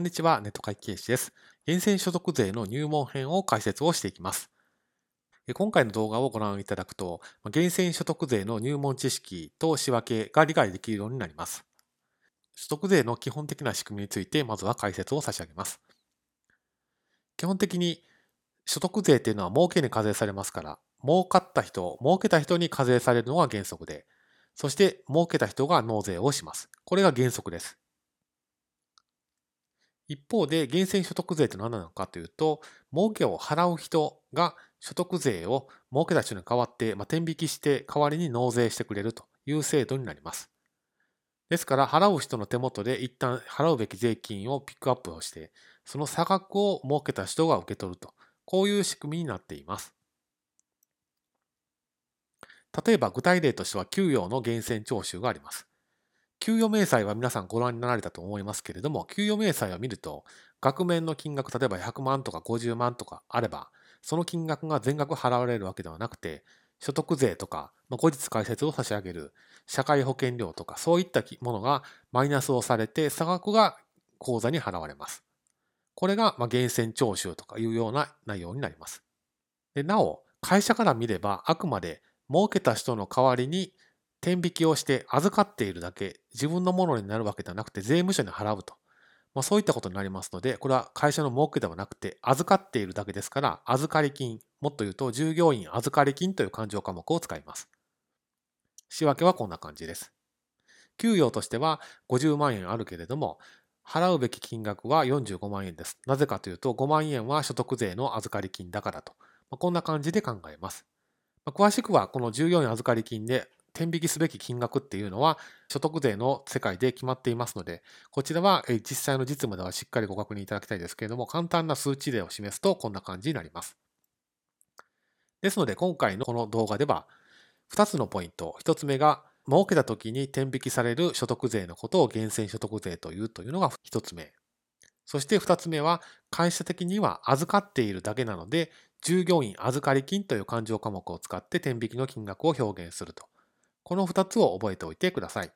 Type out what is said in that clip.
こんにちは、ネット会計士です。源泉所得税の入門編を解説をしていきます。今回の動画をご覧いただくと、源泉所得税の入門知識と仕分けが理解できるようになります。所得税の基本的な仕組みについて、まずは解説を差し上げます。基本的に所得税っていうのは儲けに課税されますから、儲かった人、儲けた人に課税されるのが原則で、そして儲けた人が納税をします。これが原則です。一方で、源泉所得税って何なのかというと、儲けを払う人が所得税を儲けた人に代わって、まあ、天引きして代わりに納税してくれるという制度になります。ですから、払う人の手元で一旦払うべき税金をピックアップをして、その差額を儲けた人が受け取ると、こういう仕組みになっています。例えば具体例としては給与の源泉徴収があります。給与明細は皆さんご覧になられたと思いますけれども、給与明細を見ると、額面の金額、例えば100万とか50万とかあれば、その金額が全額払われるわけではなくて、所得税とか、後日解説を差し上げる社会保険料とか、そういったものがマイナスをされて、差額が口座に払われます。これがまあ源泉徴収とかいうような内容になります。でなお、会社から見れば、あくまで儲けた人の代わりに天引きをして預かっているだけ、自分のものになるわけではなくて税務署に払うと。まあ、そういったことになりますので、これは会社の儲けではなくて預かっているだけですから、預かり金、もっと言うと従業員預かり金という勘定科目を使います。仕分けはこんな感じです。給与としては50万円あるけれども、払うべき金額は45万円です。なぜかというと、5万円は所得税の預かり金だからと。まあ、こんな感じで考えます。詳しくは、この従業員預かり金で天引きすべき金額っていうのは所得税の世界で決まっていますので、こちらは実際の実務ではしっかりご確認いただきたいですけれども、簡単な数値例を示すとこんな感じになります。ですので、今回のこの動画では、2つのポイント。1つ目が、儲けた時に天引きされる所得税のことを源泉所得税というというのが1つ目。そして2つ目は、会社的には預かっているだけなので、従業員預かり金という勘定科目を使って天引きの金額を表現すると。この2つを覚えておいてください。